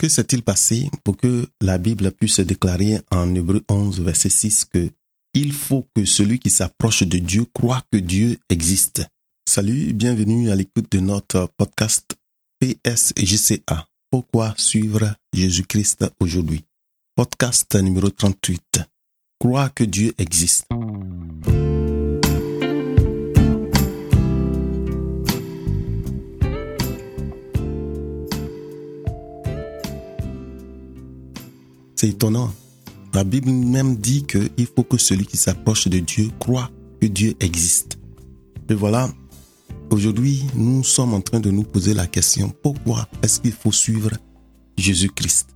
Que s'est-il passé pour que la Bible puisse déclarer en Hébreu 11, verset 6 que il faut que celui qui s'approche de Dieu croit que Dieu existe? Salut, bienvenue à l'écoute de notre podcast PSJCA. Pourquoi suivre Jésus-Christ aujourd'hui? Podcast numéro 38. Crois que Dieu existe. C'est étonnant. La Bible même dit qu'il faut que celui qui s'approche de Dieu croit que Dieu existe. Et voilà, aujourd'hui, nous sommes en train de nous poser la question, pourquoi est-ce qu'il faut suivre Jésus-Christ?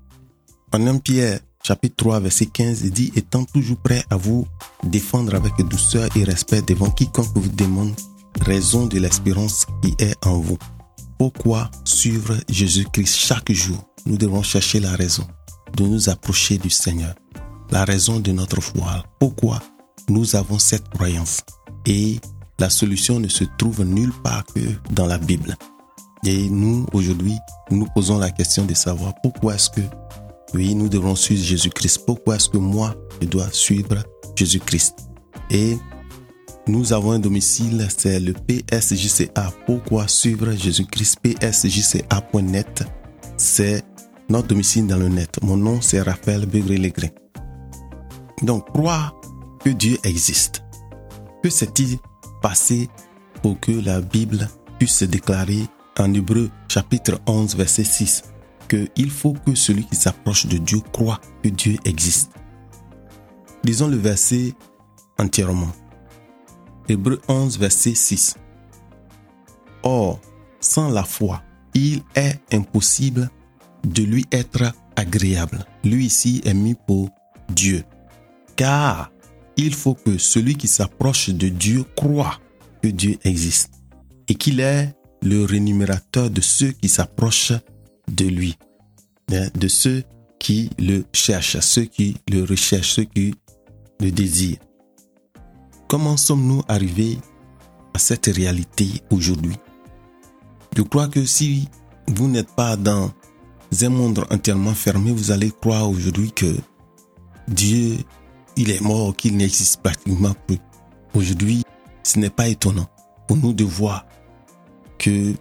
En 1 Pierre, chapitre 3, verset 15, il dit, étant toujours prêt à vous défendre avec douceur et respect devant quiconque vous demande raison de l'espérance qui est en vous. Pourquoi suivre Jésus-Christ chaque jour? Nous devons chercher la raison de nous approcher du Seigneur. La raison de notre foi. Pourquoi nous avons cette croyance? Et la solution ne se trouve nulle part que dans la Bible. Et nous, aujourd'hui, nous posons la question de savoir pourquoi est-ce que, oui, nous devons suivre Jésus-Christ? Pourquoi est-ce que moi, je dois suivre Jésus-Christ? Et nous avons un domicile, c'est le PSJCA. Pourquoi suivre Jésus-Christ? PSJCA.net, c'est notre domicile dans le net. Mon nom, c'est Raphaël Begré-Legré. Donc, croire que Dieu existe. Que s'est-il passé pour que la Bible puisse se déclarer en Hébreu chapitre 11 verset 6 que il faut que celui qui s'approche de Dieu croit que Dieu existe. Lisons le verset entièrement. Hébreu 11 verset 6. Or, sans la foi, il est impossible de lui être agréable. Lui ici est mis pour Dieu. Car il faut que celui qui s'approche de Dieu croit que Dieu existe et qu'il est le rémunérateur de ceux qui s'approchent de lui, hein, de ceux qui le cherchent, ceux qui le recherchent, ceux qui le désirent. Comment sommes-nous arrivés à cette réalité aujourd'hui? Je crois que si vous n'êtes pas dans un monde entièrement fermé, vous allez croire aujourd'hui que Dieu, il est mort, qu'il n'existe pratiquement plus. Aujourd'hui, ce n'est pas étonnant pour nous de voir que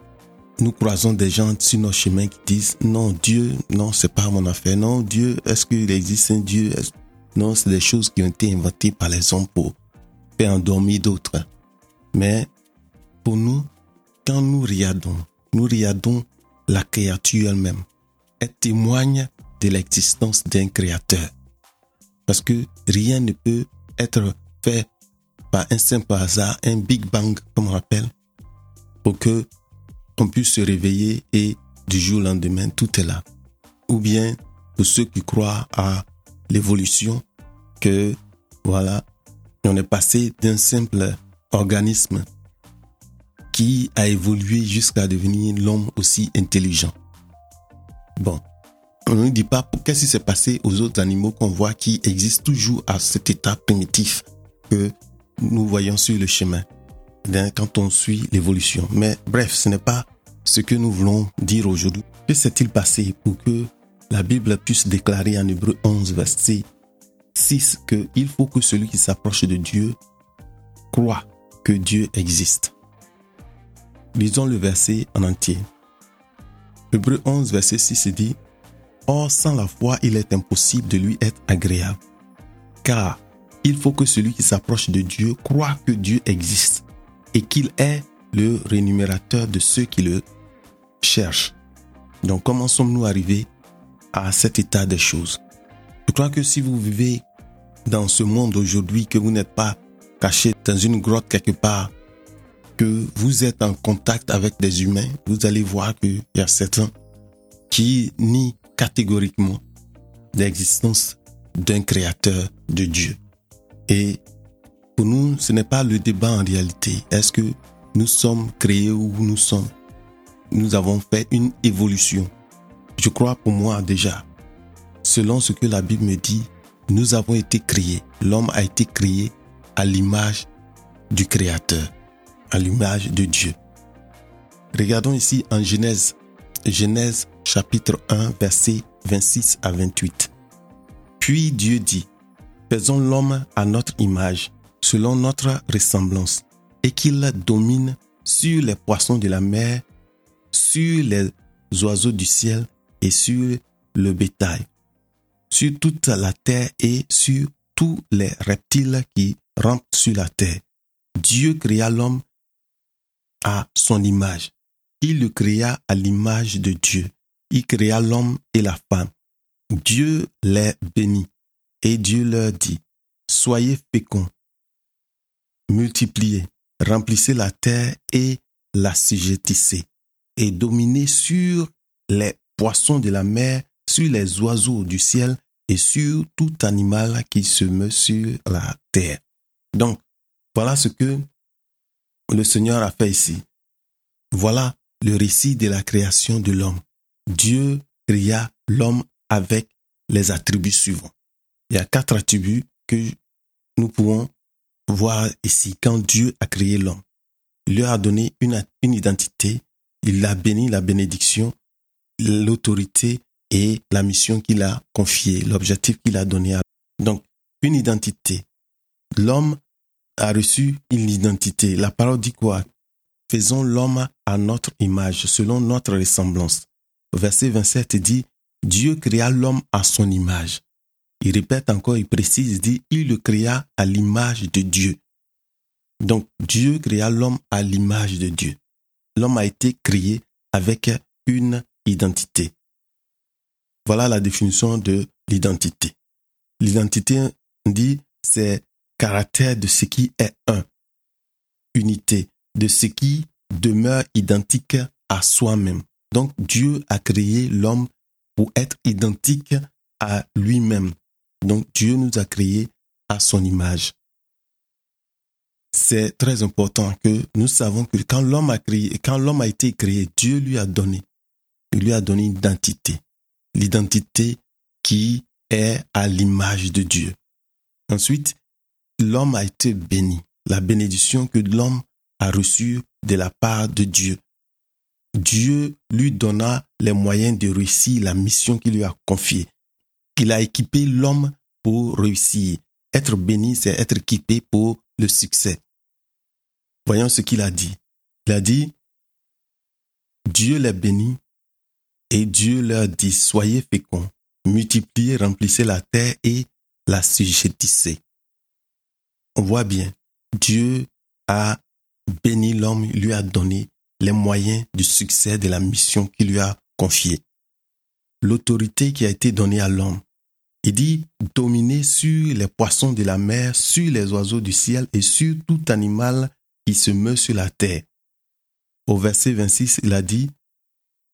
nous croisons des gens sur nos chemins qui disent non, Dieu, non, c'est pas mon affaire. Non, Dieu, est-ce qu'il existe un Dieu? Non, c'est des choses qui ont été inventées par les hommes pour faire endormir d'autres. Mais pour nous, quand nous regardons, nous regardons la créature elle-même témoigne de l'existence d'un créateur. Parce que rien ne peut être fait par un simple hasard, un Big Bang, comme on appelle, pour que on puisse se réveiller et du jour au lendemain, tout est là. Ou bien, pour ceux qui croient à l'évolution, que, voilà, on est passé d'un simple organisme qui a évolué jusqu'à devenir l'homme aussi intelligent. Bon, on ne dit pas qu'est-ce qui s'est passé aux autres animaux qu'on voit qui existent toujours à cet état primitif que nous voyons sur le chemin quand on suit l'évolution. Mais bref, ce n'est pas ce que nous voulons dire aujourd'hui. Que s'est-il passé pour que la Bible puisse déclarer en Hébreu 11, verset 6 qu'il faut que celui qui s'approche de Dieu croit que Dieu existe. Lisons le verset en entier. Hébreu 11, verset 6 dit, Or, sans la foi, il est impossible de lui être agréable. Car il faut que celui qui s'approche de Dieu croit que Dieu existe et qu'il est le rémunérateur de ceux qui le cherchent. Donc, comment sommes-nous arrivés à cet état des choses? Je crois que si vous vivez dans ce monde aujourd'hui, que vous n'êtes pas caché dans une grotte quelque part, que vous êtes en contact avec des humains, vous allez voir qu'il y a certains qui nient catégoriquement l'existence d'un créateur de Dieu. Et pour nous, ce n'est pas le débat en réalité. Est-ce que nous sommes créés ou nous sommes? Nous avons fait une évolution. Je crois pour moi déjà, selon ce que la Bible me dit, nous avons été créés. L'homme a été créé à l'image du Créateur à l'image de Dieu. Regardons ici en Genèse, Genèse chapitre 1, versets 26 à 28. Puis Dieu dit, Faisons l'homme à notre image, selon notre ressemblance, et qu'il domine sur les poissons de la mer, sur les oiseaux du ciel et sur le bétail, sur toute la terre et sur tous les reptiles qui rampent sur la terre. Dieu créa l'homme à son image. Il le créa à l'image de Dieu. Il créa l'homme et la femme. Dieu les bénit et Dieu leur dit, Soyez féconds, multipliez, remplissez la terre et la sujettissez, et dominez sur les poissons de la mer, sur les oiseaux du ciel et sur tout animal qui se meut sur la terre. Donc, voilà ce que le Seigneur a fait ici. Voilà le récit de la création de l'homme. Dieu créa l'homme avec les attributs suivants. Il y a quatre attributs que nous pouvons voir ici quand Dieu a créé l'homme. Il lui a donné une, identité, il l'a béni, la bénédiction, l'autorité et la mission qu'il a confiée, l'objectif qu'il a donné à Donc, une identité. L'homme a reçu une identité. La parole dit quoi? Faisons l'homme à notre image, selon notre ressemblance. Verset 27 dit, Dieu créa l'homme à son image. Il répète encore, il précise, il dit, il le créa à l'image de Dieu. Donc Dieu créa l'homme à l'image de Dieu. L'homme a été créé avec une identité. Voilà la définition de l'identité. L'identité dit c'est caractère de ce qui est un, unité, de ce qui demeure identique à soi-même. Donc Dieu a créé l'homme pour être identique à lui-même. Donc Dieu nous a créés à son image. C'est très important que nous savons que quand l'homme a été créé, Dieu lui a donné, il lui a donné une identité, l'identité qui est à l'image de Dieu. Ensuite, l'homme a été béni, la bénédiction que l'homme a reçue de la part de Dieu. Dieu lui donna les moyens de réussir la mission qu'il lui a confiée. Il a équipé l'homme pour réussir. Être béni, c'est être équipé pour le succès. Voyons ce qu'il a dit. Il a dit, Dieu les bénit et Dieu leur dit, soyez féconds, multipliez, remplissez la terre et la sujettissez. On voit bien, Dieu a béni l'homme, lui a donné les moyens du succès de la mission qu'il lui a confiée l'autorité qui a été donnée à l'homme. Il dit dominer sur les poissons de la mer, sur les oiseaux du ciel et sur tout animal qui se meut sur la terre. Au verset 26, il a dit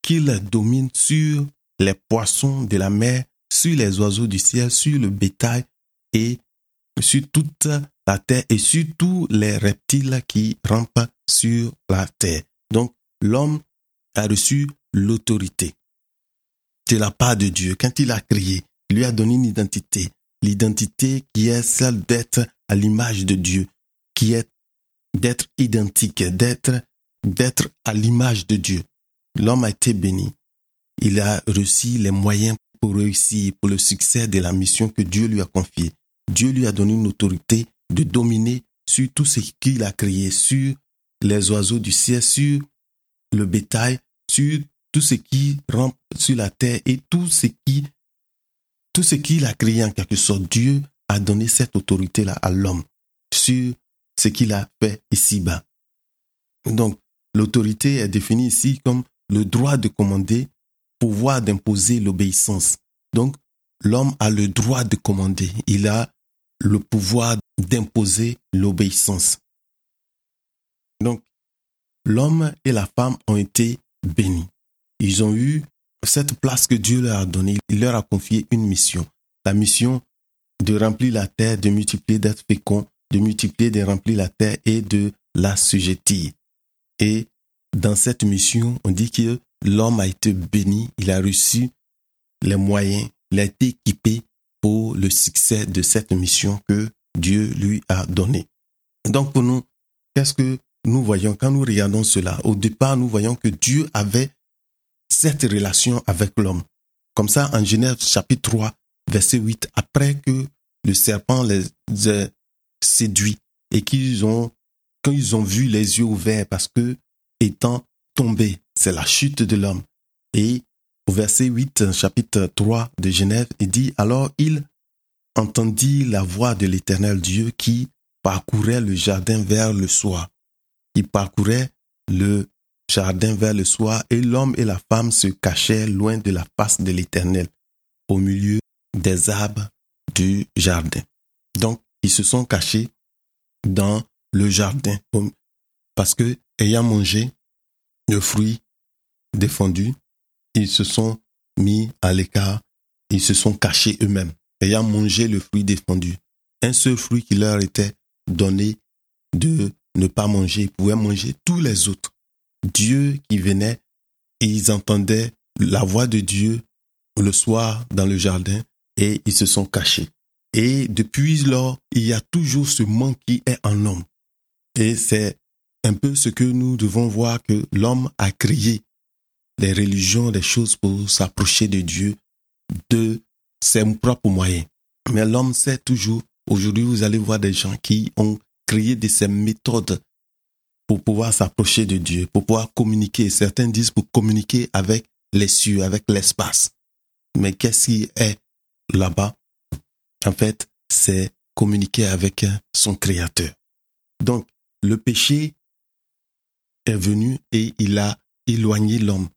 qu'il domine sur les poissons de la mer, sur les oiseaux du ciel, sur le bétail et sur toute la terre et sur tous les reptiles qui rampent sur la terre. Donc, l'homme a reçu l'autorité de la part de Dieu. Quand il a créé, il lui a donné une identité. L'identité qui est celle d'être à l'image de Dieu, qui est d'être identique, d'être, d'être à l'image de Dieu. L'homme a été béni. Il a reçu les moyens pour réussir, pour le succès de la mission que Dieu lui a confiée. Dieu lui a donné une autorité de dominer sur tout ce qu'il a créé, sur les oiseaux du ciel, sur le bétail, sur tout ce qui rampe sur la terre et tout ce qui, tout ce qu'il a créé en quelque sorte. Dieu a donné cette autorité-là à l'homme sur ce qu'il a fait ici-bas. Donc, l'autorité est définie ici comme le droit de commander, pouvoir d'imposer l'obéissance. Donc, l'homme a le droit de commander. Il a le pouvoir d'imposer l'obéissance. Donc, l'homme et la femme ont été bénis. Ils ont eu cette place que Dieu leur a donnée. Il leur a confié une mission. La mission de remplir la terre, de multiplier, d'être fécond, de multiplier, de remplir la terre et de la sujettir. Et dans cette mission, on dit que l'homme a été béni, il a reçu les moyens, il a été équipé pour le succès de cette mission que Dieu lui a donnée. Donc pour nous, qu'est-ce que nous voyons? Quand nous regardons cela Au départ, nous voyons que Dieu avait cette relation avec l'homme. Comme ça, en Genèse chapitre 3, verset 8, après que le serpent les a séduits et qu'ils ont, quand ils ont vu les yeux ouverts parce que étant tombés, c'est la chute de l'homme. Et au verset 8, chapitre 3 de Genève, il dit, alors il entendit la voix de l'éternel Dieu qui parcourait le jardin vers le soir. Il parcourait le jardin vers le soir et l'homme et la femme se cachaient loin de la face de l'éternel, au milieu des arbres du jardin. Donc, ils se sont cachés dans le jardin parce que, ayant mangé le fruit défendu, ils se sont mis à l'écart, ils se sont cachés eux-mêmes, ayant mangé le fruit défendu. Un seul fruit qui leur était donné de ne pas manger, ils pouvaient manger tous les autres. Dieu qui venait, ils entendaient la voix de Dieu le soir dans le jardin et ils se sont cachés. Et depuis lors, il y a toujours ce manque qui est en l'homme. Et c'est un peu ce que nous devons voir que l'homme a créé les religions, des choses pour s'approcher de Dieu de ses propres moyens. Mais l'homme sait toujours, aujourd'hui vous allez voir des gens qui ont créé de ces méthodes pour pouvoir s'approcher de Dieu, pour pouvoir communiquer. Certains disent pour communiquer avec les cieux, avec l'espace. Mais qu'est-ce qui est là-bas? En fait, c'est communiquer avec son Créateur. Donc, le péché est venu et il a éloigné l'homme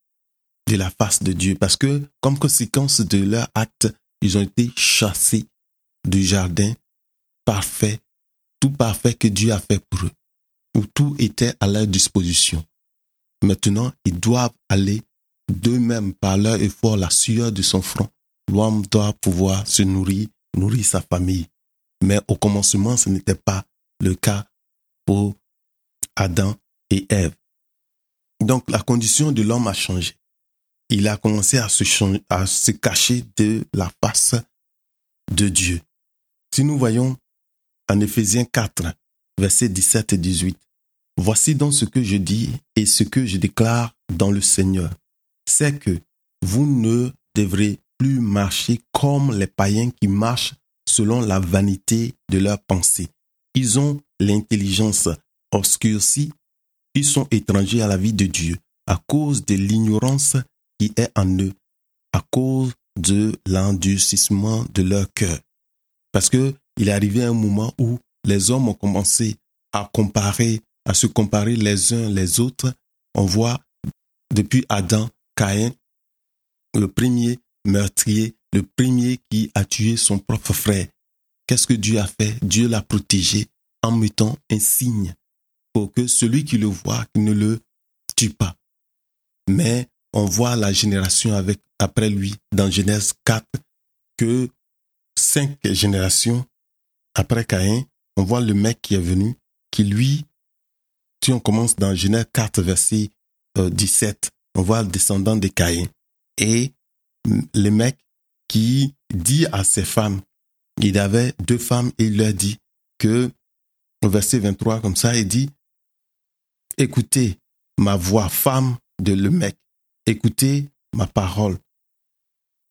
de la face de Dieu parce que, comme conséquence de leur acte, ils ont été chassés du jardin parfait, tout parfait que Dieu a fait pour eux où tout était à leur disposition. Maintenant, ils doivent aller d'eux-mêmes par leur effort, la sueur de son front. L'homme doit pouvoir se nourrir, nourrir sa famille. Mais au commencement, ce n'était pas le cas pour Adam et Ève. Donc la condition de l'homme a changé. Il a commencé à se, cacher de la face de Dieu. Si nous voyons en Éphésiens 4, versets 17 et 18. Voici donc ce que je dis et ce que je déclare dans le Seigneur. C'est que vous ne devrez plus marcher comme les païens qui marchent selon la vanité de leurs pensées. Ils ont l'intelligence obscurcie, ils sont étrangers à la vie de Dieu à cause de l'ignorance est en eux, à cause de l'endurcissement de leur cœur. Parce que il est arrivé un moment où les hommes ont commencé à comparer, à se comparer les uns les autres. On voit depuis Adam, Caïn, le premier meurtrier, le premier qui a tué son propre frère. Qu'est-ce que Dieu a fait? Dieu l'a protégé en mettant un signe pour que celui qui le voit ne le tue pas. Mais on voit la génération avec, après lui dans Genèse 4 que cinq générations après Caïn, on voit le mec qui est venu, qui lui, si on commence dans Genèse 4, verset 17, euh, on voit le descendant de Caïn. Et le mec qui dit à ses femmes, il avait deux femmes et il leur dit que, verset 23, comme ça, il dit, écoutez ma voix, femme de le mec, écoutez ma parole.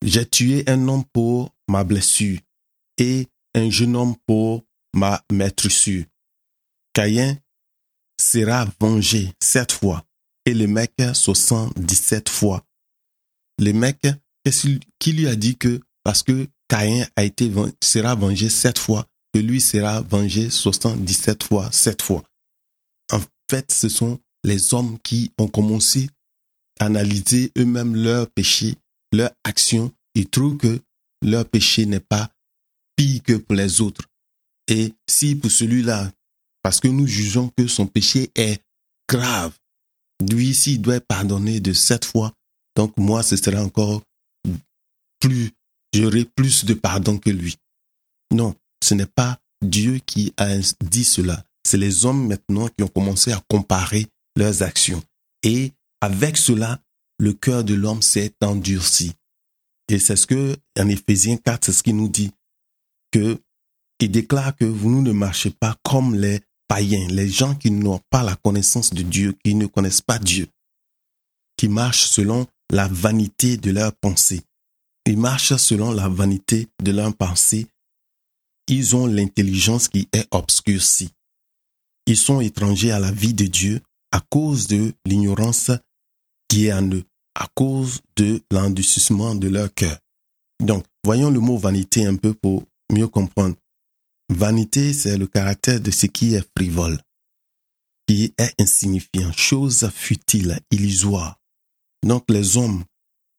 J'ai tué un homme pour ma blessure et un jeune homme pour ma sûre. Caïn sera vengé sept fois et le mec 77 fois. Le mec, qui lui a dit que parce que Caïn a été sera vengé sept fois, que lui sera vengé 77 fois, sept fois. En fait, ce sont les hommes qui ont commencé analyser eux-mêmes leurs péchés, leurs actions. Ils trouvent que leur péché n'est pas pire que pour les autres. Et si pour celui-là, parce que nous jugeons que son péché est grave, lui, s'il doit pardonner de sept fois, donc moi, ce serait encore plus, j'aurai plus de pardon que lui. Non, ce n'est pas Dieu qui a dit cela. C'est les hommes maintenant qui ont commencé à comparer leurs actions. Et avec cela, le cœur de l'homme s'est endurci. Et c'est ce que, en Éphésiens 4, c'est ce qu'il nous dit, que il déclare que vous ne marchez pas comme les païens, les gens qui n'ont pas la connaissance de Dieu, qui ne connaissent pas Dieu, qui marchent selon la vanité de leurs pensées. Ils marchent selon la vanité de leurs pensées. Ils ont l'intelligence qui est obscurcie. Ils sont étrangers à la vie de Dieu à cause de l'ignorance qui est en eux, à cause de l'endurcissement de leur cœur. Donc, voyons le mot vanité un peu pour mieux comprendre. Vanité, c'est le caractère de ce qui est frivole, qui est insignifiant, chose futile, illusoire. Donc les hommes,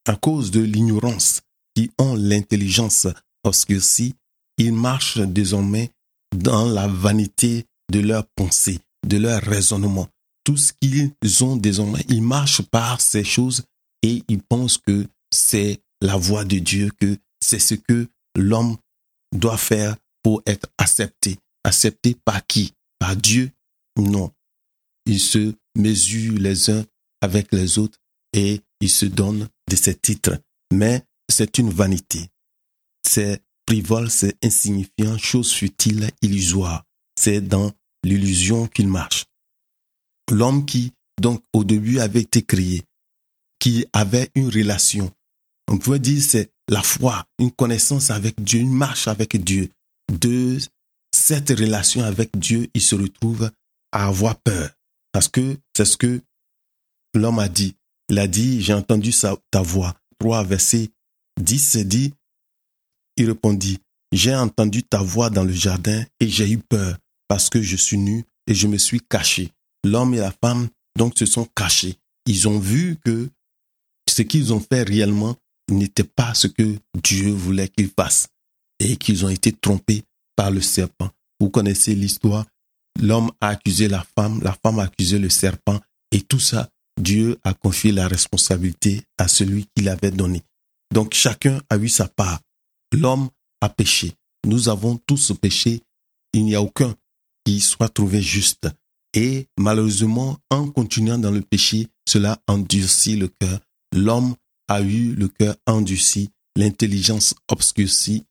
à cause de l'ignorance, qui ont l'intelligence obscurcie, ils marchent désormais dans la vanité de leurs pensées, de leur raisonnement. Tout ce qu'ils ont désormais, ils marchent par ces choses et ils pensent que c'est la voie de Dieu, que c'est ce que l'homme doit faire pour être accepté. Accepté par qui? Par Dieu? Non. Ils se mesurent les uns avec les autres et ils se donnent de ces titres. Mais c'est une vanité. C'est frivole, c'est insignifiant, chose futile, illusoire. C'est dans l'illusion qu'il marche. L'homme qui, donc, au début avait été créé, qui avait une relation. On peut dire c'est la foi, une connaissance avec Dieu, une marche avec Dieu. De cette relation avec Dieu, il se retrouve à avoir peur. Parce que c'est ce que l'homme a dit. Il a dit, j'ai entendu ta voix. 3 verset 10 dit, il répondit, j'ai entendu ta voix dans le jardin et j'ai eu peur parce que je suis nu et je me suis caché. L'homme et la femme donc se sont cachés. Ils ont vu que ce qu'ils ont fait réellement n'était pas ce que Dieu voulait qu'ils fassent et qu'ils ont été trompés par le serpent. Vous connaissez l'histoire. L'homme a accusé la femme, la femme a accusé le serpent et tout ça, Dieu a confié la responsabilité à celui qui l'avait donné. Donc chacun a eu sa part. L'homme a péché. Nous avons tous péché. Il n'y a aucun qui soit trouvé juste. Et malheureusement, en continuant dans le péché, cela endurcit le cœur. L'homme a eu le cœur endurci, l'intelligence obscurcie.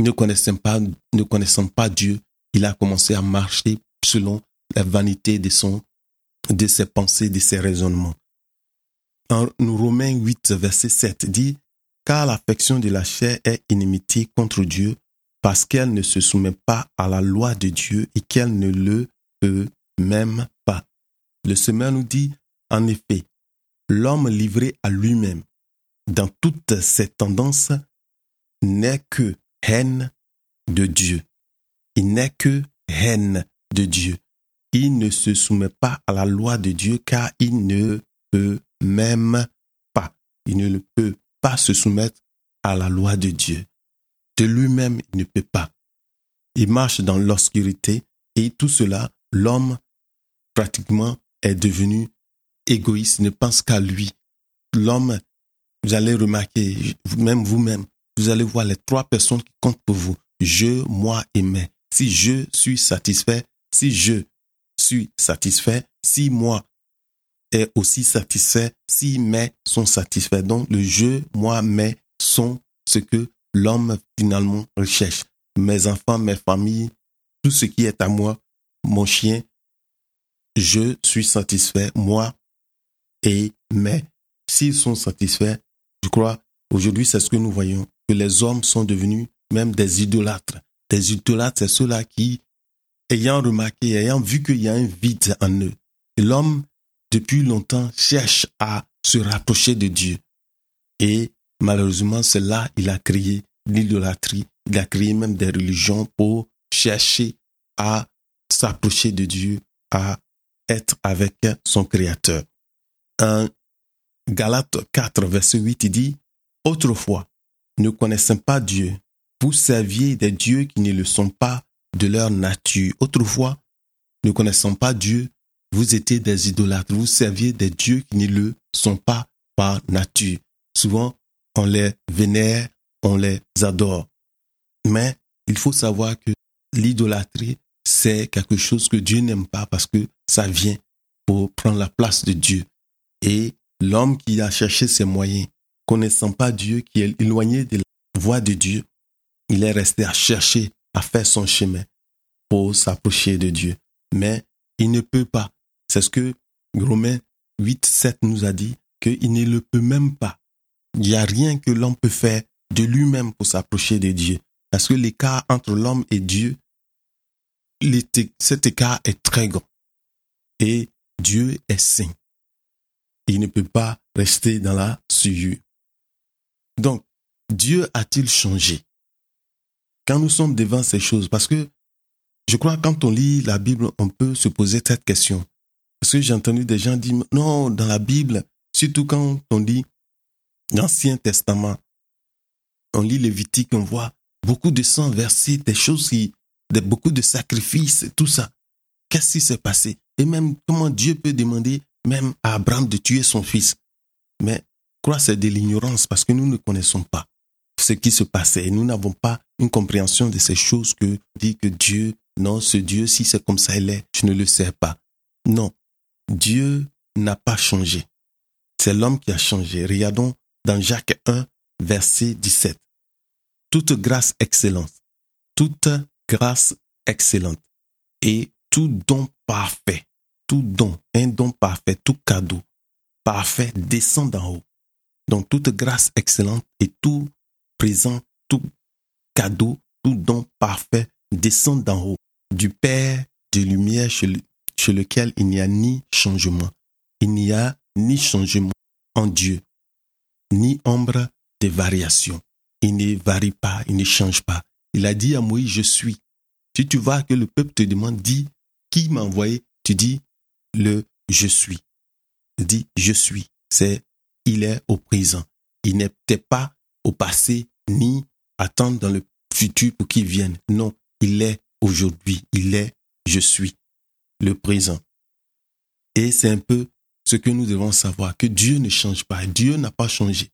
Ne connaissant pas, Dieu, il a commencé à marcher selon la vanité de son, de ses pensées, de ses raisonnements. En Romains 8, verset 7 dit, car l'affection de la chair est inimitié contre Dieu, parce qu'elle ne se soumet pas à la loi de Dieu et qu'elle ne le peut même pas. Le Seigneur nous dit, en effet, l'homme livré à lui-même, dans toutes ses tendances, n'est que haine de Dieu. Il n'est que haine de Dieu. Il ne se soumet pas à la loi de Dieu car il ne peut même pas. Il ne peut pas se soumettre à la loi de Dieu. De lui-même, il ne peut pas. Il marche dans l'obscurité et tout cela, l'homme pratiquement est devenu égoïste, ne pense qu'à lui. L'homme, vous allez remarquer, même vous-même, vous allez voir les trois personnes qui comptent pour vous. Je, moi et mais. Si je suis satisfait, si je suis satisfait, si moi est aussi satisfait, si mes sont satisfaits. Donc le je, moi, mes sont ce que l'homme finalement recherche. Mes enfants, mes familles, tout ce qui est à moi, mon chien, je suis satisfait, moi et mais. S'ils sont satisfaits, je crois, aujourd'hui, c'est ce que nous voyons, que les hommes sont devenus même des idolâtres. Des idolâtres, c'est ceux-là qui, ayant remarqué, ayant vu qu'il y a un vide en eux, l'homme, depuis longtemps, cherche à se rapprocher de Dieu. Et malheureusement, c'est là il a créé l'idolâtrie. Il a créé même des religions pour chercher à s'approcher de Dieu, à être avec son Créateur. En Galates 4, verset 8, il dit, Autrefois, ne connaissant pas Dieu, vous serviez des dieux qui ne le sont pas de leur nature. Autrefois, ne connaissant pas Dieu, vous étiez des idolâtres, vous serviez des dieux qui ne le sont pas par nature. Souvent, on les vénère, on les adore. Mais il faut savoir que l'idolâtrie, c'est quelque chose que Dieu n'aime pas parce que ça vient pour prendre la place de Dieu. Et l'homme qui a cherché ses moyens, connaissant pas Dieu, qui est éloigné de la voie de Dieu, il est resté à chercher, à faire son chemin pour s'approcher de Dieu. Mais il ne peut pas. C'est ce que Romains 8, 7 nous a dit. qu'il ne le peut même pas. Il n'y a rien que l'homme peut faire de lui-même pour s'approcher de Dieu. Parce que l'écart entre l'homme et Dieu, cet écart est très grand. Et Dieu est saint. Il ne peut pas rester dans la souillure. Donc, Dieu a-t-il changé? Quand nous sommes devant ces choses, parce que je crois que quand on lit la Bible, on peut se poser cette question. Parce que j'ai entendu des gens dire, non, dans la Bible, surtout quand on lit l'Ancien Testament, on lit Lévitique, on voit beaucoup de sang versé, des choses qui, beaucoup de sacrifices, tout ça. Qu'est-ce qui s'est passé? Et même comment Dieu peut demander même à Abraham de tuer son fils? Mais crois c'est de l'ignorance parce que nous ne connaissons pas ce qui se passait et nous n'avons pas une compréhension de ces choses que dit que Dieu, non, ce Dieu, si c'est comme ça il est, je ne le sais pas. Non, Dieu n'a pas changé. C'est l'homme qui a changé. Regardons dans Jacques 1, verset 17. Toute grâce excellente, toute grâce excellente et tout don parfait, tout don, un don parfait, tout cadeau parfait descend d'en haut. Donc toute grâce excellente et tout présent, tout cadeau, tout don parfait descend d'en haut, du Père de lumière chez, chez lequel il n'y a ni changement. Il n'y a ni changement en Dieu, ni ombre de variation. Il ne varie pas, il ne change pas. Il a dit à Moïse, je suis. Si tu vois que le peuple te demande, dis, qui m'a envoyé? Tu dis, le je suis. Dis, je suis. C'est, il est au présent. Il n'était pas au passé, ni attendre dans le futur pour qu'il vienne. Non, il est aujourd'hui. Il est, je suis. Le présent. Et c'est un peu ce que nous devons savoir, que Dieu ne change pas. Dieu n'a pas changé.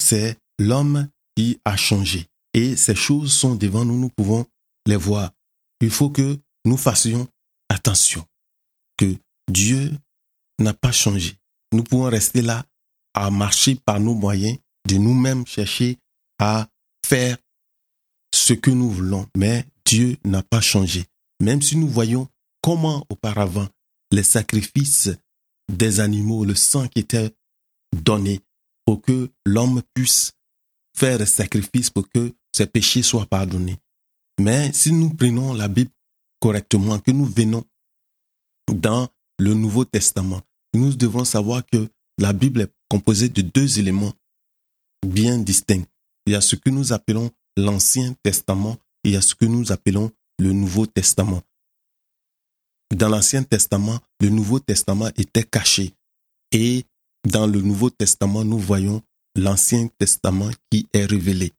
C'est l'homme qui a changé. Et ces choses sont devant nous, nous pouvons les voir. Il faut que nous fassions attention, que Dieu n'a pas changé. Nous pouvons rester là à marcher par nos moyens, de nous-mêmes chercher à faire ce que nous voulons, mais Dieu n'a pas changé. Même si nous voyons comment auparavant les sacrifices des animaux, le sang qui était donné pour que l'homme puisse faire des sacrifices pour que ses péchés soient pardonnés. Mais si nous prenons la Bible correctement, que nous venons dans le Nouveau Testament, nous devons savoir que la Bible est composée de deux éléments bien distincts. Il y a ce que nous appelons l'Ancien Testament et il y a ce que nous appelons le Nouveau Testament. Dans l'Ancien Testament, le Nouveau Testament était caché. Et dans le Nouveau Testament, nous voyons l'Ancien Testament qui est révélé.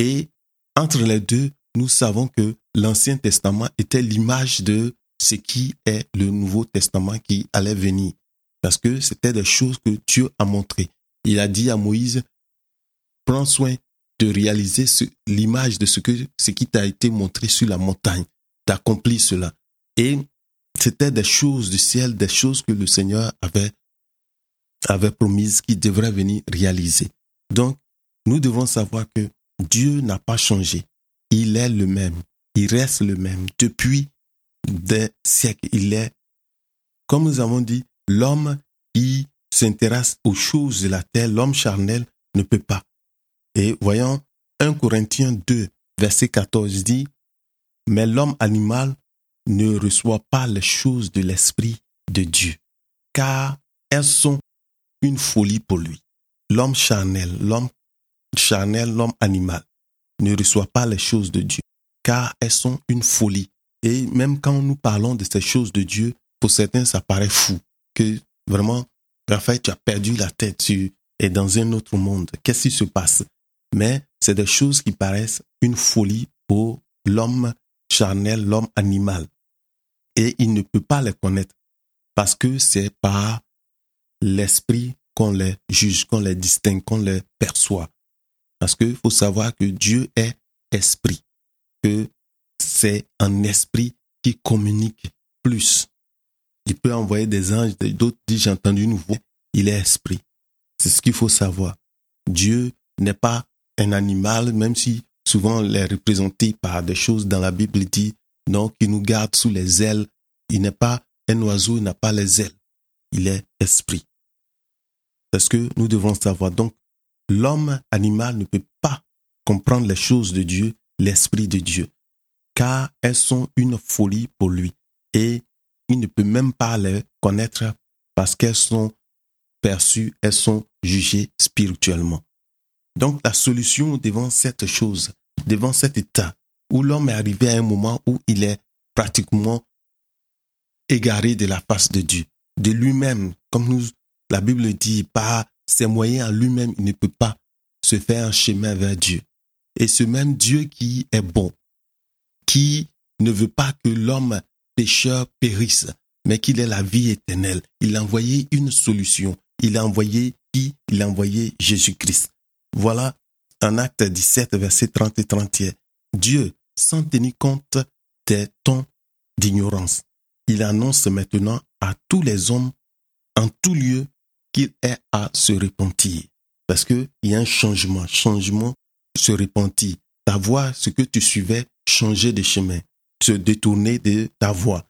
Et entre les deux, nous savons que l'Ancien Testament était l'image de ce qui est le Nouveau Testament qui allait venir. Parce que c'était des choses que Dieu a montrées. Il a dit à Moïse, prends soin de réaliser l'image de ce, que, ce qui t'a été montré sur la montagne, d'accomplir cela. Et c'était des choses du ciel, des choses que le Seigneur avait, avait promises qui devraient venir réaliser. Donc, nous devons savoir que Dieu n'a pas changé. Il est le même. Il reste le même. Depuis des siècles, il est, comme nous avons dit, l'homme qui s'intéresse aux choses de la terre, l'homme charnel ne peut pas. Et voyons, 1 Corinthiens 2, verset 14 dit, mais l'homme animal ne reçoit pas les choses de l'Esprit de Dieu, car elles sont une folie pour lui. L'homme charnel, l'homme charnel, l'homme animal, ne reçoit pas les choses de Dieu, car elles sont une folie. Et même quand nous parlons de ces choses de Dieu, pour certains, ça paraît fou, que vraiment, Raphaël, tu as perdu la tête, tu es dans un autre monde. Qu'est-ce qui se passe? Mais c'est des choses qui paraissent une folie pour l'homme charnel, l'homme animal. Et il ne peut pas les connaître parce que c'est par l'esprit qu'on les juge, qu'on les distingue, qu'on les perçoit. Parce qu'il faut savoir que Dieu est esprit, que c'est un esprit qui communique plus. Il peut envoyer des anges, d'autres disent j'ai entendu une voix, il est esprit. C'est ce qu'il faut savoir. Dieu n'est pas un animal, même si souvent il est représenté par des choses dans la Bible, il dit non, qui nous garde sous les ailes. Il n'est pas un oiseau, il n'a pas les ailes. Il est esprit. Parce que nous devons savoir. Donc, l'homme animal ne peut pas comprendre les choses de Dieu, l'Esprit de Dieu, car elles sont une folie pour lui. Et il ne peut même pas les connaître parce qu'elles sont perçues, elles sont jugées spirituellement. Donc la solution devant cette chose, devant cet état, où l'homme est arrivé à un moment où il est pratiquement égaré de la face de Dieu, de lui-même, comme nous, la Bible dit, par ses moyens à lui-même, ne peut pas se faire un chemin vers Dieu. Et ce même Dieu qui est bon, qui ne veut pas que l'homme pécheur périsse, mais qu'il ait la vie éternelle. Il a envoyé une solution. Il a envoyé qui? Il a envoyé Jésus-Christ. Voilà un acte 17, verset 30 et 31. Dieu, sans tenir compte des temps d'ignorance, il annonce maintenant à tous les hommes en tout lieu qu'il est à se repentir. Parce qu'il y a un changement, changement, se repentir. Ta voie, ce que tu suivais, changer de chemin, se détourner de ta voie.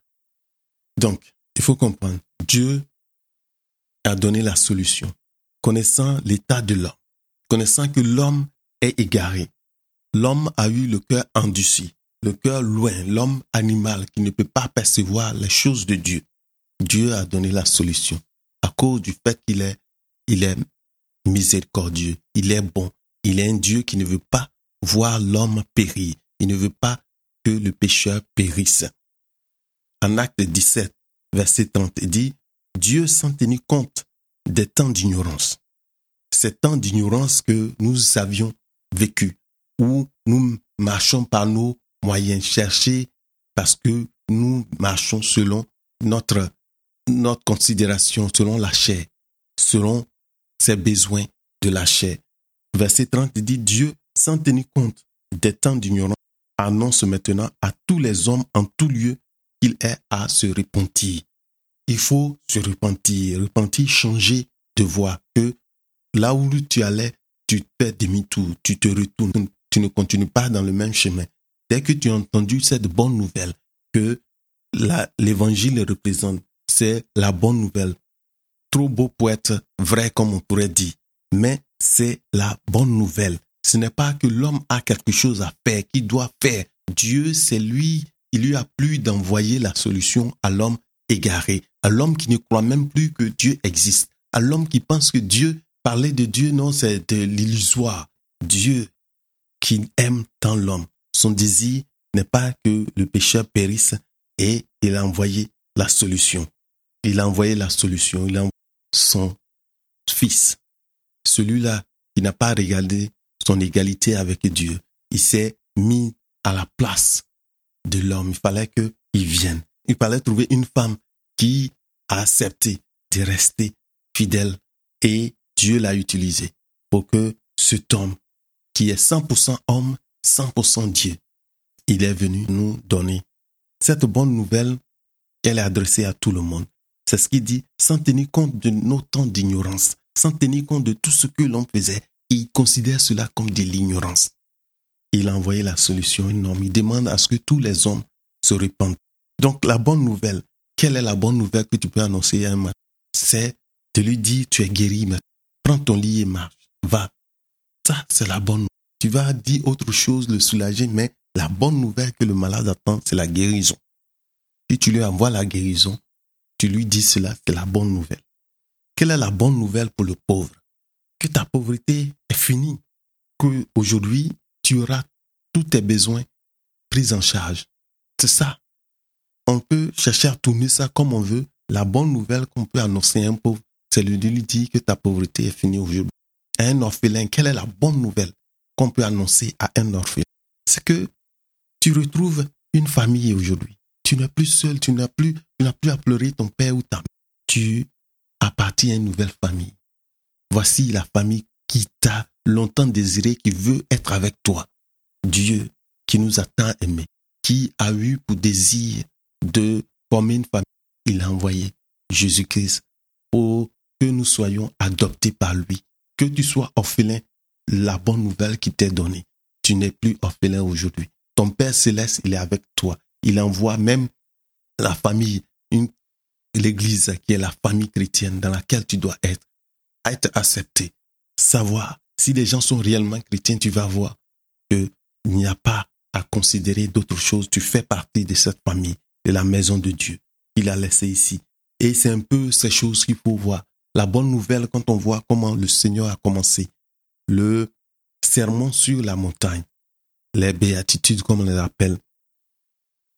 Donc, il faut comprendre, Dieu a donné la solution, connaissant l'état de l'homme, connaissant que l'homme est égaré. L'homme a eu le cœur endurci, le cœur loin, l'homme animal qui ne peut pas percevoir les choses de Dieu. Dieu a donné la solution à cause du fait qu'il est, il est miséricordieux, il est bon, il est un Dieu qui ne veut pas voir l'homme périr, il ne veut pas que le pécheur périsse. En acte 17, verset 30, il dit, Dieu sans tenir compte des temps d'ignorance. Ces temps d'ignorance que nous avions vécu, où nous marchons par nos moyens, cherchés parce que nous marchons selon notre, notre considération, selon la chair, selon ses besoins de la chair. Verset 30 dit, Dieu, sans tenir compte des temps d'ignorance, annonce maintenant à tous les hommes en tout lieu qu'il est à se repentir. Il faut se repentir, repentir, changer de voie, que là où tu allais, tu fais demi-tour, tu te retournes, tu ne continues pas dans le même chemin. Dès que tu as entendu cette bonne nouvelle que l'évangile représente, c'est la bonne nouvelle. Trop beau pour être vrai comme on pourrait dire, mais c'est la bonne nouvelle. Ce n'est pas que l'homme a quelque chose à faire, qu'il doit faire. Dieu, c'est lui, il lui a plu d'envoyer la solution à l'homme égaré, à l'homme qui ne croit même plus que Dieu existe, à l'homme qui pense que Dieu, parler de Dieu, non, c'est de l'illusoire. Dieu qui aime tant l'homme. Son désir n'est pas que le pécheur périsse et il a envoyé la solution. Il a envoyé la solution. Il a envoyé son fils. Celui-là qui n'a pas regardé son égalité avec Dieu. Il s'est mis à la place de l'homme. Il fallait qu'il vienne. Il fallait trouver une femme qui a accepté de rester fidèle et Dieu l'a utilisé pour que cet homme qui est 100% homme, 100% Dieu, il est venu nous donner cette bonne nouvelle. Elle est adressée à tout le monde. C'est ce qu'il dit, sans tenir compte de nos temps d'ignorance, sans tenir compte de tout ce que l'on faisait, il considère cela comme de l'ignorance. Il a envoyé la solution un homme. Il demande à ce que tous les hommes se répandent. Donc la bonne nouvelle, quelle est la bonne nouvelle que tu peux annoncer à un matin? C'est de lui dire tu es guéri, prends ton lit et marche. Va. Ça, c'est la bonne nouvelle. Tu vas dire autre chose, le soulager, mais la bonne nouvelle que le malade attend, c'est la guérison. Si tu lui envoies la guérison, tu lui dis cela, c'est la bonne nouvelle. Quelle est la bonne nouvelle pour le pauvre? Que ta pauvreté est finie, que aujourd'hui tu auras tous tes besoins pris en charge. C'est ça. On peut chercher à tourner ça comme on veut. La bonne nouvelle qu'on peut annoncer à un pauvre, c'est de lui dire que ta pauvreté est finie aujourd'hui. un orphelin, quelle est la bonne nouvelle qu'on peut annoncer à un orphelin? C'est que tu retrouves une famille aujourd'hui. Tu n'es plus seul, tu n'as plus, tu n'as plus à pleurer ton père ou ta mère. Tu appartiens à une nouvelle famille. Voici la famille qui t'a longtemps désiré, qui veut être avec toi. Dieu qui nous a tant aimés, qui a eu pour désir de former une famille. Il a envoyé Jésus-Christ pour que nous soyons adoptés par lui. Que tu sois orphelin, la bonne nouvelle qui t'est donnée. Tu n'es plus orphelin aujourd'hui. Ton Père céleste, il est avec toi. Il envoie même la famille, l'église qui est la famille chrétienne dans laquelle tu dois être à être accepté. Savoir si les gens sont réellement chrétiens, tu vas voir qu'il n'y a pas à considérer d'autres choses. Tu fais partie de cette famille, de la maison de Dieu. Il a laissé ici. Et c'est un peu ces choses qu'il faut voir. La bonne nouvelle quand on voit comment le Seigneur a commencé. Le sermon sur la montagne. Les béatitudes, comme on les appelle.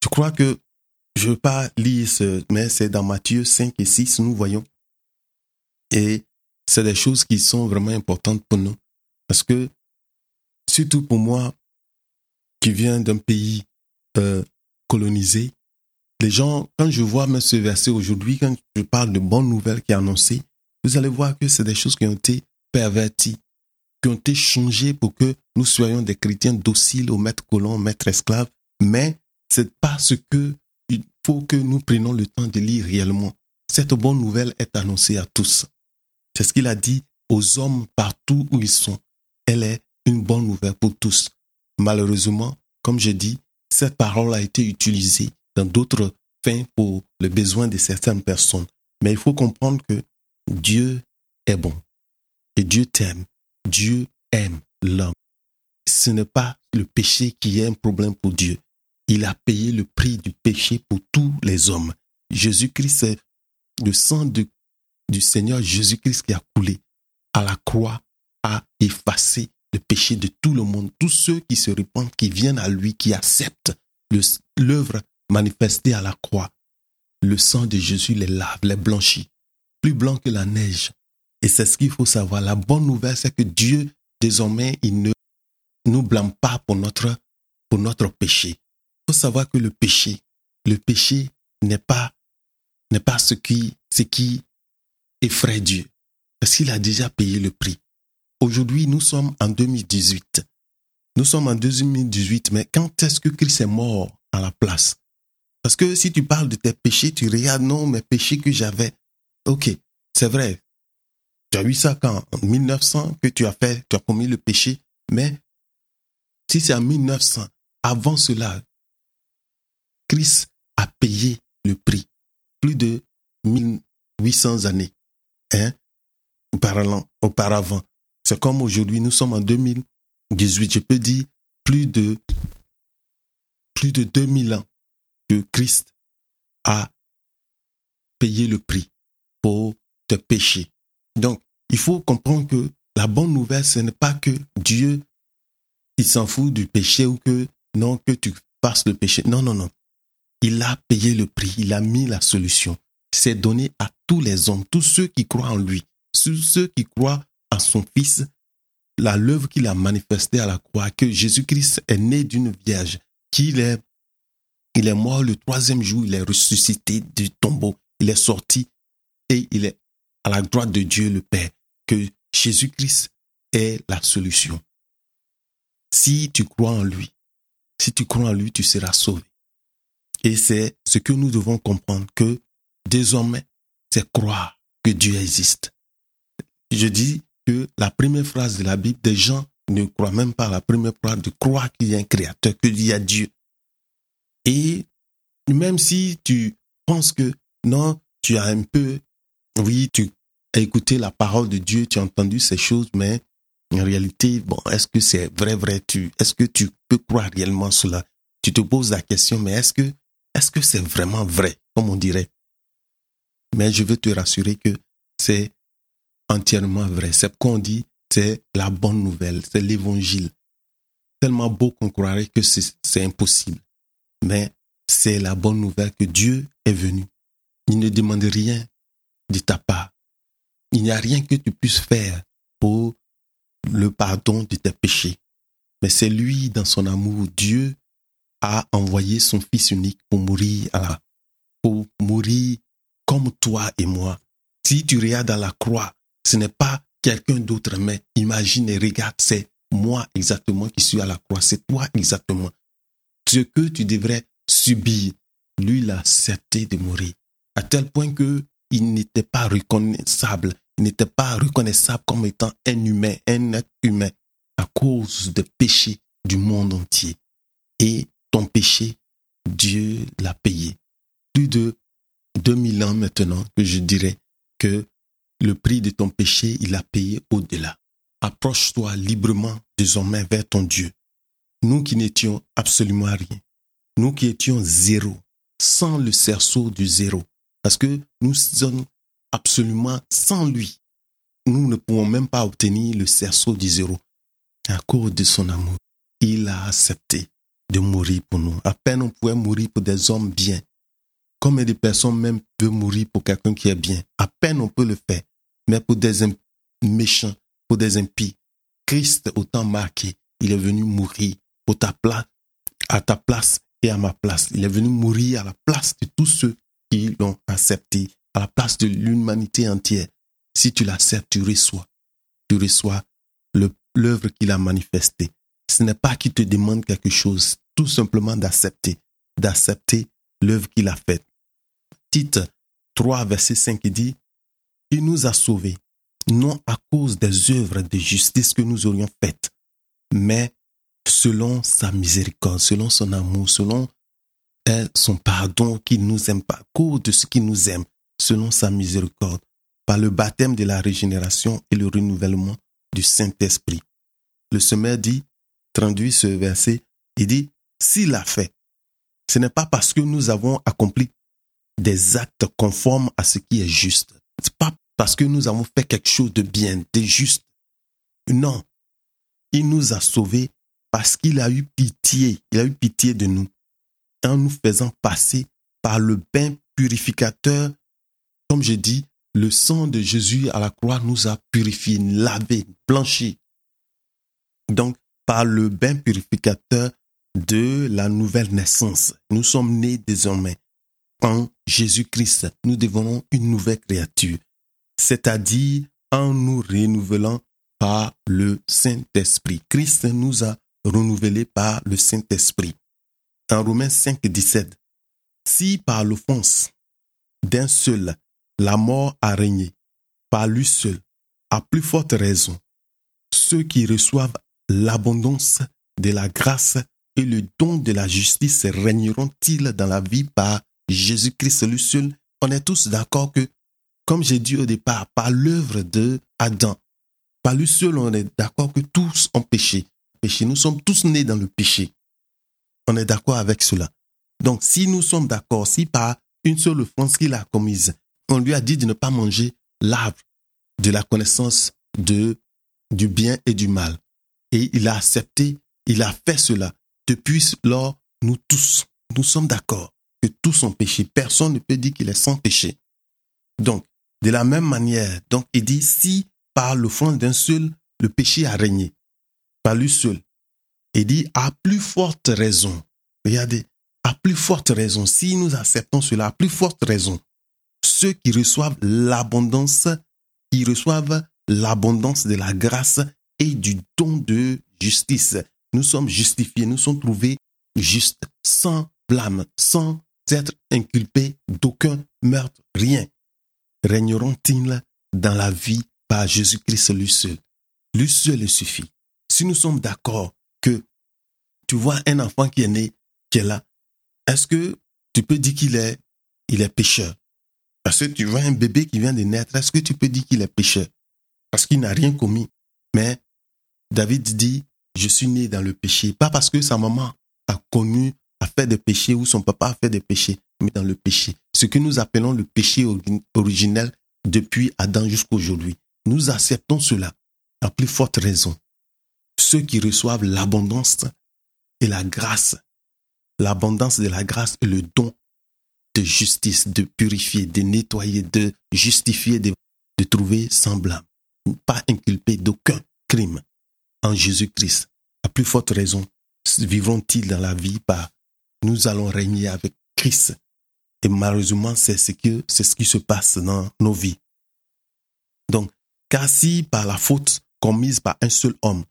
Je crois que je ne veux pas lire ce, mais c'est dans Matthieu 5 et 6, nous voyons. Et c'est des choses qui sont vraiment importantes pour nous. Parce que, surtout pour moi, qui viens d'un pays euh, colonisé, les gens, quand je vois même ce verset aujourd'hui, quand je parle de bonnes nouvelles qui est annoncée, vous allez voir que c'est des choses qui ont été perverties, qui ont été changées pour que nous soyons des chrétiens dociles au maître colon, maître esclave, mais c'est pas ce que il faut que nous prenions le temps de lire réellement. Cette bonne nouvelle est annoncée à tous. C'est ce qu'il a dit aux hommes partout où ils sont. Elle est une bonne nouvelle pour tous. Malheureusement, comme je dis, cette parole a été utilisée dans d'autres fins pour le besoin de certaines personnes. Mais il faut comprendre que Dieu est bon. Et Dieu t'aime. Dieu aime l'homme. Ce n'est pas le péché qui est un problème pour Dieu. Il a payé le prix du péché pour tous les hommes. Jésus-Christ, c'est le sang du Seigneur Jésus-Christ qui a coulé à la croix, a effacé le péché de tout le monde. Tous ceux qui se répandent, qui viennent à lui, qui acceptent l'œuvre manifestée à la croix. Le sang de Jésus les lave, les blanchit, plus blanc que la neige. Et c'est ce qu'il faut savoir. La bonne nouvelle, c'est que Dieu, désormais, il ne nous blâme pas pour notre, pour notre péché faut savoir que le péché, le péché n'est pas, n'est pas ce qui, ce qui effraie Dieu. Parce qu'il a déjà payé le prix. Aujourd'hui, nous sommes en 2018. Nous sommes en 2018, mais quand est-ce que Christ est mort à la place? Parce que si tu parles de tes péchés, tu regardes, non, mes péchés que j'avais. Ok, c'est vrai. Tu as eu ça quand? En 1900 que tu as fait, tu as commis le péché. Mais si c'est en 1900, avant cela, Christ a payé le prix. Plus de 1800 années hein, auparavant. C'est comme aujourd'hui, nous sommes en 2018. Je peux dire plus de, plus de 2000 ans que Christ a payé le prix pour te pécher. Donc, il faut comprendre que la bonne nouvelle, ce n'est pas que Dieu, il s'en fout du péché ou que non, que tu fasses le péché. Non, non, non. Il a payé le prix, il a mis la solution. C'est donné à tous les hommes, tous ceux qui croient en lui, tous ceux qui croient en son Fils, la l'œuvre qu'il a manifestée à la croix, que Jésus-Christ est né d'une vierge, qu'il est, est mort le troisième jour, il est ressuscité du tombeau, il est sorti et il est à la droite de Dieu le Père, que Jésus-Christ est la solution. Si tu crois en lui, si tu crois en lui, tu seras sauvé. Et c'est ce que nous devons comprendre, que désormais, c'est croire que Dieu existe. Je dis que la première phrase de la Bible, des gens ne croient même pas la première phrase de croire qu'il y a un créateur, qu'il y a Dieu. Et même si tu penses que non, tu as un peu, oui, tu as écouté la parole de Dieu, tu as entendu ces choses, mais en réalité, bon, est-ce que c'est vrai, vrai, tu, est-ce que tu peux croire réellement cela? Tu te poses la question, mais est-ce que est-ce que c'est vraiment vrai, comme on dirait? Mais je veux te rassurer que c'est entièrement vrai. C'est qu'on dit, c'est la bonne nouvelle, c'est l'évangile. Tellement beau qu'on croirait que c'est impossible. Mais c'est la bonne nouvelle que Dieu est venu. Il ne demande rien de ta part. Il n'y a rien que tu puisses faire pour le pardon de tes péchés. Mais c'est lui, dans son amour, Dieu a envoyé son Fils unique pour mourir à pour mourir comme toi et moi. Si tu regardes à la croix, ce n'est pas quelqu'un d'autre, mais imagine et regarde, c'est moi exactement qui suis à la croix, c'est toi exactement. Ce que tu devrais subir, lui, il a accepté de mourir. À tel point que il n'était pas reconnaissable, il n'était pas reconnaissable comme étant un humain, un être humain, à cause des péchés du monde entier. Et ton péché, Dieu l'a payé. Plus de 2000 ans maintenant que je dirais que le prix de ton péché, il a payé au-delà. Approche-toi librement désormais vers ton Dieu. Nous qui n'étions absolument rien. Nous qui étions zéro, sans le cerceau du zéro. Parce que nous sommes absolument sans lui. Nous ne pouvons même pas obtenir le cerceau du zéro. À cause de son amour, il a accepté de mourir pour nous. À peine on pouvait mourir pour des hommes bien. Combien de personnes même peuvent mourir pour quelqu'un qui est bien À peine on peut le faire. Mais pour des méchants, pour des impies, Christ, autant marqué, il est venu mourir à ta place et à ma place. Il est venu mourir à la place de tous ceux qui l'ont accepté, à la place de l'humanité entière. Si tu l'acceptes, tu reçois. Tu reçois l'œuvre qu'il a manifestée. Ce n'est pas qu'il te demande quelque chose, tout simplement d'accepter, d'accepter l'œuvre qu'il a faite. Tite 3, verset 5 dit, Il nous a sauvés, non à cause des œuvres de justice que nous aurions faites, mais selon sa miséricorde, selon son amour, selon son pardon qu'il nous aime pas, à cause de ce qu'il nous aime, selon sa miséricorde, par le baptême de la régénération et le renouvellement du Saint-Esprit. Le semeur dit, traduit ce verset, il dit, s'il l'a fait, ce n'est pas parce que nous avons accompli des actes conformes à ce qui est juste. C'est pas parce que nous avons fait quelque chose de bien, de juste. Non. Il nous a sauvés parce qu'il a eu pitié. Il a eu pitié de nous en nous faisant passer par le bain purificateur. Comme je dis, le sang de Jésus à la croix nous a purifiés, lavés, blanchis. Donc, par le bain purificateur de la nouvelle naissance, nous sommes nés désormais en Jésus-Christ. Nous devenons une nouvelle créature, c'est-à-dire en nous renouvelant par le Saint-Esprit. Christ nous a renouvelés par le Saint-Esprit. En Romains 5, 17, si par l'offense d'un seul la mort a régné, par lui seul, à plus forte raison, ceux qui reçoivent l'abondance de la grâce et le don de la justice régneront-ils dans la vie par Jésus-Christ lui seul? On est tous d'accord que, comme j'ai dit au départ, par l'œuvre de Adam, par lui seul, on est d'accord que tous ont péché. péché. Nous sommes tous nés dans le péché. On est d'accord avec cela. Donc, si nous sommes d'accord, si par une seule offense qu'il a commise, on lui a dit de ne pas manger l'arbre de la connaissance du bien et du mal. Et il a accepté, il a fait cela. Depuis lors, nous tous, nous sommes d'accord que tous ont péché. Personne ne peut dire qu'il est sans péché. Donc, de la même manière, donc il dit, si par l'offense d'un seul, le péché a régné, par lui seul, il dit, à plus forte raison, regardez, à plus forte raison, si nous acceptons cela, à plus forte raison, ceux qui reçoivent l'abondance, qui reçoivent l'abondance de la grâce et du don de justice. Nous sommes justifiés, nous sommes trouvés justes, sans blâme, sans être inculpés d'aucun meurtre, rien. Régneront-ils dans la vie par Jésus-Christ lui seul? Lui seul suffit. Si nous sommes d'accord que tu vois un enfant qui est né, qui est là, est-ce que tu peux dire qu'il est, il est pécheur? Parce que tu vois un bébé qui vient de naître, est-ce que tu peux dire qu'il est pécheur? Parce qu'il n'a rien commis. Mais David dit, je suis né dans le péché. Pas parce que sa maman a connu, a fait des péchés ou son papa a fait des péchés, mais dans le péché. Ce que nous appelons le péché originel depuis Adam jusqu'à aujourd'hui. Nous acceptons cela à plus forte raison. Ceux qui reçoivent l'abondance et la grâce, l'abondance de la grâce et le don de justice, de purifier, de nettoyer, de justifier, de, de trouver semblable, pas inculpé d'aucun crime en Jésus-Christ. À plus forte raison, vivront-ils dans la vie par nous allons régner avec Christ. Et malheureusement, c'est ce, que, c'est ce qui se passe dans nos vies. Donc, car si par la faute commise par un seul homme,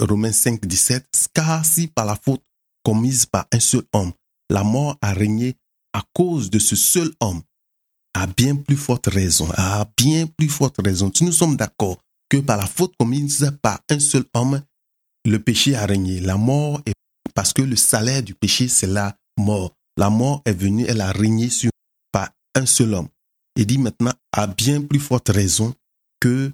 Romains 5, 17, car si par la faute commise par un seul homme, la mort a régné à cause de ce seul homme, à bien plus forte raison, à bien plus forte raison, si nous sommes d'accord que par la faute commise par un seul homme, le péché a régné, la mort est parce que le salaire du péché, c'est la mort. La mort est venue, elle a régné sur par un seul homme. Il dit maintenant, à bien plus forte raison que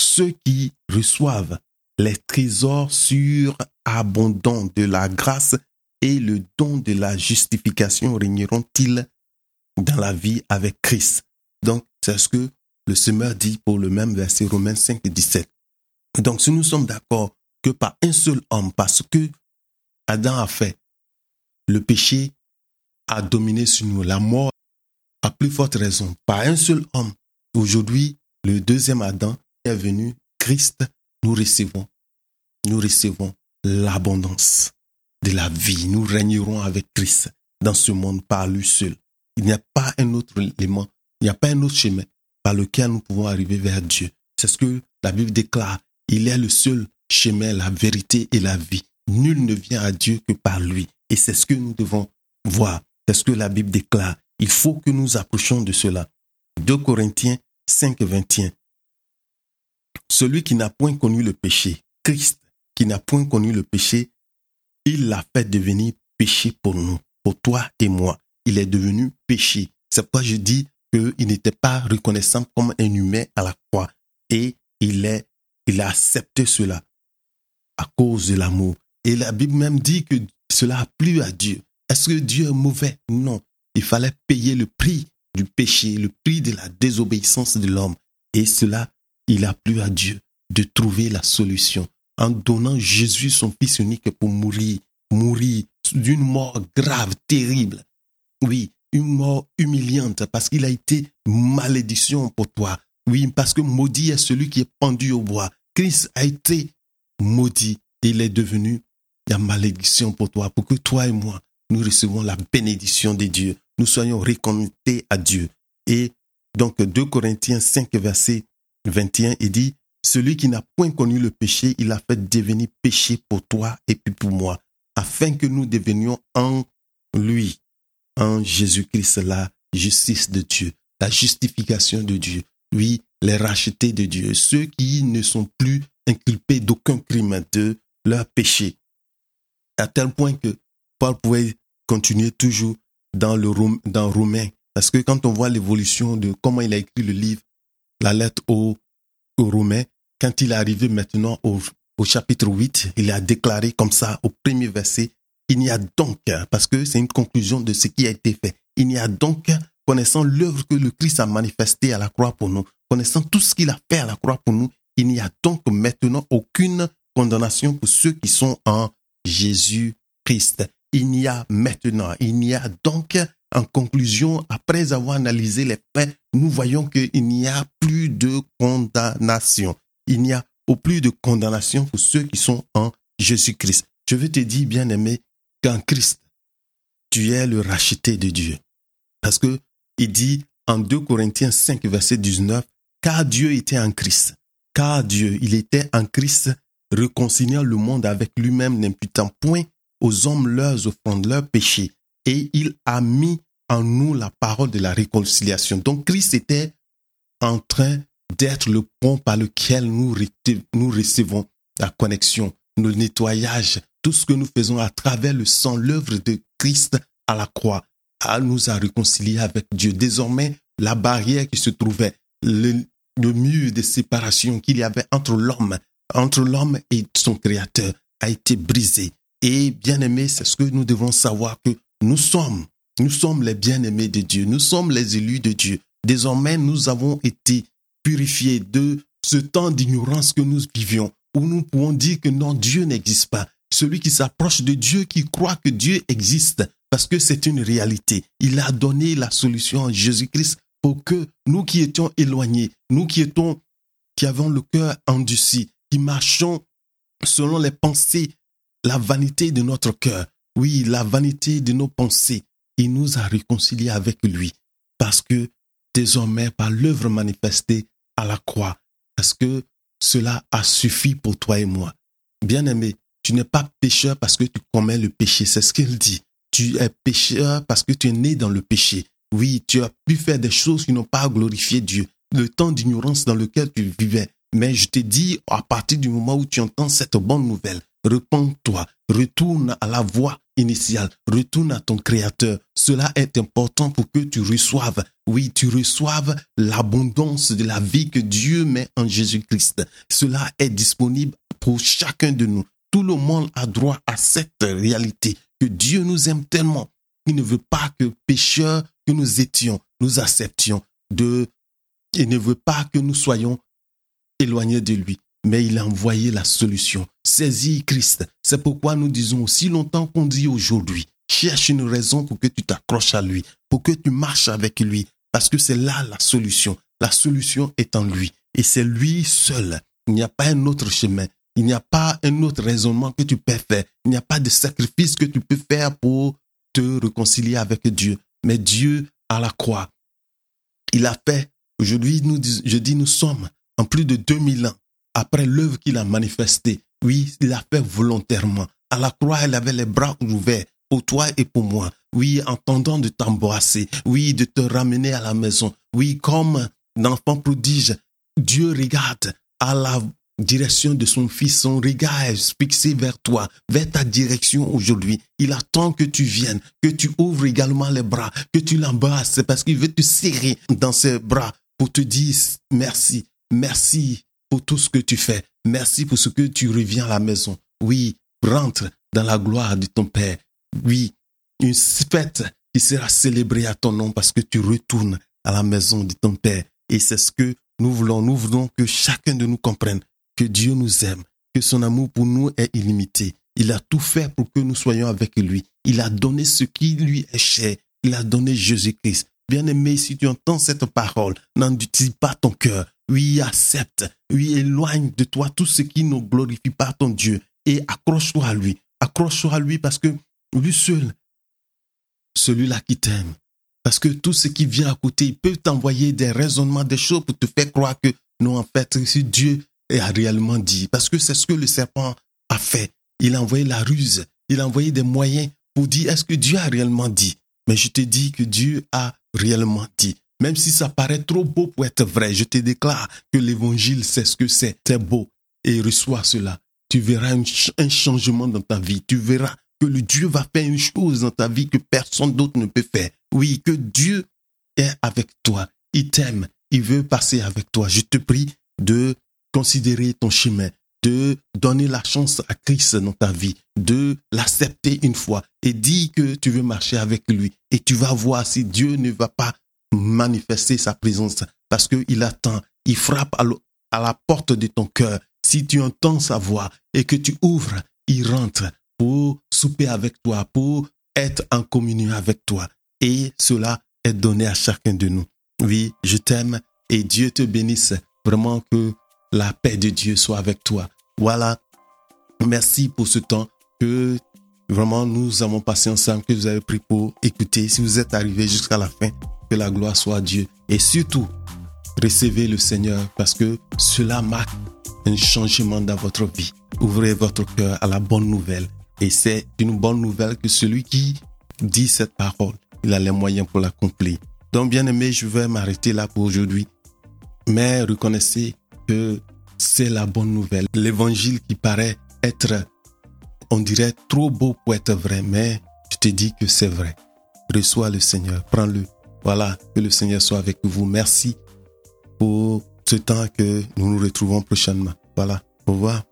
ceux qui reçoivent les trésors surabondants de la grâce et le don de la justification régneront-ils dans la vie avec Christ? Donc, c'est ce que le semeur dit pour le même verset Romains 5, 17. Donc, si nous sommes d'accord que par un seul homme, parce que Adam a fait, le péché a dominé sur nous, la mort a plus forte raison, par un seul homme, aujourd'hui, le deuxième Adam est venu, Christ, nous recevons, nous recevons l'abondance de la vie. Nous régnerons avec Christ dans ce monde par lui seul. Il n'y a pas un autre élément, il n'y a pas un autre chemin par lequel nous pouvons arriver vers Dieu. C'est ce que la Bible déclare. Il est le seul chemin, la vérité et la vie. Nul ne vient à Dieu que par lui. Et c'est ce que nous devons voir. C'est ce que la Bible déclare. Il faut que nous approchions de cela. 2 Corinthiens 5, 21. Celui qui n'a point connu le péché, Christ, qui n'a point connu le péché, il l'a fait devenir péché pour nous, pour toi et moi. Il est devenu péché. C'est pourquoi je dis qu'il n'était pas reconnaissant comme un humain à la croix. Et il il a accepté cela à cause de l'amour. Et la Bible même dit que cela a plu à Dieu. Est-ce que Dieu est mauvais? Non. Il fallait payer le prix du péché, le prix de la désobéissance de l'homme. Et cela, il a plu à Dieu de trouver la solution en donnant Jésus son Fils unique pour mourir, mourir d'une mort grave, terrible. Oui, une mort humiliante parce qu'il a été malédiction pour toi. Oui, parce que maudit est celui qui est pendu au bois. Christ a été maudit. Il est devenu la malédiction pour toi, pour que toi et moi, nous recevons la bénédiction de Dieu. Nous soyons réconnectés à Dieu. Et donc, 2 Corinthiens 5, verset 21, il dit, celui qui n'a point connu le péché, il a fait devenir péché pour toi et puis pour moi, afin que nous devenions en lui, en Jésus-Christ, la justice de Dieu, la justification de Dieu. Oui, les rachetés de Dieu, ceux qui ne sont plus inculpés d'aucun crime de leur péché. À tel point que Paul pouvait continuer toujours dans le dans Romain, parce que quand on voit l'évolution de comment il a écrit le livre, la lettre aux, aux Romains, quand il est arrivé maintenant au, chapitre 8, il a déclaré comme ça au premier verset, il n'y a donc, parce que c'est une conclusion de ce qui a été fait, il n'y a donc, connaissant l'œuvre que le Christ a manifestée à la croix pour nous, connaissant tout ce qu'il a fait à la croix pour nous, il n'y a donc maintenant aucune condamnation pour ceux qui sont en Jésus-Christ. Il n'y a maintenant, il n'y a donc, en conclusion, après avoir analysé les faits, nous voyons qu'il n'y a plus de condamnation il n'y a au plus de condamnation pour ceux qui sont en Jésus-Christ. Je veux te dire, bien-aimé, qu'en Christ, tu es le racheté de Dieu. Parce que il dit en 2 Corinthiens 5, verset 19, car Dieu était en Christ. Car Dieu, il était en Christ, réconciliant le monde avec lui-même, n'imputant point aux hommes leurs offrandes, leurs péchés. Et il a mis en nous la parole de la réconciliation. Donc Christ était en train d'être le pont par lequel nous, nous recevons la connexion, le nettoyage, tout ce que nous faisons à travers le sang, l'œuvre de Christ à la croix, nous a réconciliés avec Dieu. Désormais, la barrière qui se trouvait, le, mur de séparation qu'il y avait entre l'homme, entre l'homme et son créateur a été brisé. Et bien aimé, c'est ce que nous devons savoir que nous sommes, nous sommes les bien-aimés de Dieu, nous sommes les élus de Dieu. Désormais, nous avons été purifier de ce temps d'ignorance que nous vivions, où nous pouvons dire que non, Dieu n'existe pas. Celui qui s'approche de Dieu, qui croit que Dieu existe, parce que c'est une réalité. Il a donné la solution en Jésus-Christ pour que nous qui étions éloignés, nous qui étions, qui avons le cœur endurci, qui marchons selon les pensées, la vanité de notre cœur, oui, la vanité de nos pensées, il nous a réconciliés avec lui. Parce que désormais, par l'œuvre manifestée, à la croix, parce que cela a suffi pour toi et moi. Bien-aimé, tu n'es pas pécheur parce que tu commets le péché, c'est ce qu'il dit. Tu es pécheur parce que tu es né dans le péché. Oui, tu as pu faire des choses qui n'ont pas glorifié Dieu. Le temps d'ignorance dans lequel tu vivais, Mais je te dis, à partir du moment où tu entends cette bonne nouvelle, repends-toi, retourne à la voie initiale, retourne à ton Créateur. Cela est important pour que tu reçoives, oui, tu reçoives l'abondance de la vie que Dieu met en Jésus-Christ. Cela est disponible pour chacun de nous. Tout le monde a droit à cette réalité que Dieu nous aime tellement qu'il ne veut pas que pécheurs que nous étions, nous acceptions de, il ne veut pas que nous soyons éloignés de lui mais il a envoyé la solution. Saisis Christ. C'est pourquoi nous disons aussi longtemps qu'on dit aujourd'hui, cherche une raison pour que tu t'accroches à lui, pour que tu marches avec lui, parce que c'est là la solution. La solution est en lui. Et c'est lui seul. Il n'y a pas un autre chemin. Il n'y a pas un autre raisonnement que tu peux faire. Il n'y a pas de sacrifice que tu peux faire pour te réconcilier avec Dieu. Mais Dieu à la croix, il a fait, aujourd'hui, je dis, nous sommes en plus de 2000 ans après l'œuvre qu'il a manifestée. Oui, il l'a fait volontairement. À la croix, elle avait les bras ouverts pour toi et pour moi. Oui, entendant de t'embrasser. Oui, de te ramener à la maison. Oui, comme l'enfant prodige, Dieu regarde à la direction de son fils, son regard est fixé vers toi, vers ta direction aujourd'hui. Il attend que tu viennes, que tu ouvres également les bras, que tu l'embrasses, parce qu'il veut te serrer dans ses bras pour te dire merci, merci, pour tout ce que tu fais. Merci pour ce que tu reviens à la maison. Oui, rentre dans la gloire de ton Père. Oui, une fête qui sera célébrée à ton nom parce que tu retournes à la maison de ton Père. Et c'est ce que nous voulons. Nous voulons que chacun de nous comprenne que Dieu nous aime, que son amour pour nous est illimité. Il a tout fait pour que nous soyons avec lui. Il a donné ce qui lui est cher. Il a donné Jésus-Christ. Bien-aimé, si tu entends cette parole, n'en utilise pas ton cœur. Oui, accepte. Oui, éloigne de toi tout ce qui ne glorifie pas ton Dieu. Et accroche-toi à lui. Accroche-toi à lui parce que lui seul, celui-là qui t'aime. Parce que tout ce qui vient à côté, il peut t'envoyer des raisonnements, des choses pour te faire croire que non, en fait, si Dieu a réellement dit. Parce que c'est ce que le serpent a fait. Il a envoyé la ruse. Il a envoyé des moyens pour dire est-ce que Dieu a réellement dit? Mais je te dis que Dieu a réellement dit. Même si ça paraît trop beau pour être vrai, je te déclare que l'évangile, c'est ce que c'est. C'est beau. Et reçois cela. Tu verras un, changement dans ta vie. Tu verras que le Dieu va faire une chose dans ta vie que personne d'autre ne peut faire. Oui, que Dieu est avec toi. Il t'aime. Il veut passer avec toi. Je te prie de considérer ton chemin, de donner la chance à Christ dans ta vie, de l'accepter une fois et dis que tu veux marcher avec lui. Et tu vas voir si Dieu ne va pas manifester sa présence parce qu'il attend, il frappe à, à la porte de ton cœur. Si tu entends sa voix et que tu ouvres, il rentre pour souper avec toi, pour être en communion avec toi. Et cela est donné à chacun de nous. Oui, je t'aime et Dieu te bénisse. Vraiment que la paix de Dieu soit avec toi. Voilà. Merci pour ce temps que vraiment nous avons passé ensemble, que vous avez pris pour écouter. Si vous êtes arrivé jusqu'à la fin, que la gloire soit à Dieu. Et surtout, recevez le Seigneur parce que cela marque un changement dans votre vie. Ouvrez votre cœur à la bonne nouvelle. Et c'est une bonne nouvelle que celui qui dit cette parole, il a les moyens pour l'accomplir. Donc, bien aimé, je vais m'arrêter là pour aujourd'hui. Mais reconnaissez c'est la bonne nouvelle. L'évangile qui paraît être, on dirait, trop beau pour être vrai, mais je te dis que c'est vrai. Reçois le Seigneur, prends-le voilà, que le Seigneur soit avec vous. Merci pour ce temps que nous nous retrouvons prochainement. Voilà, au revoir.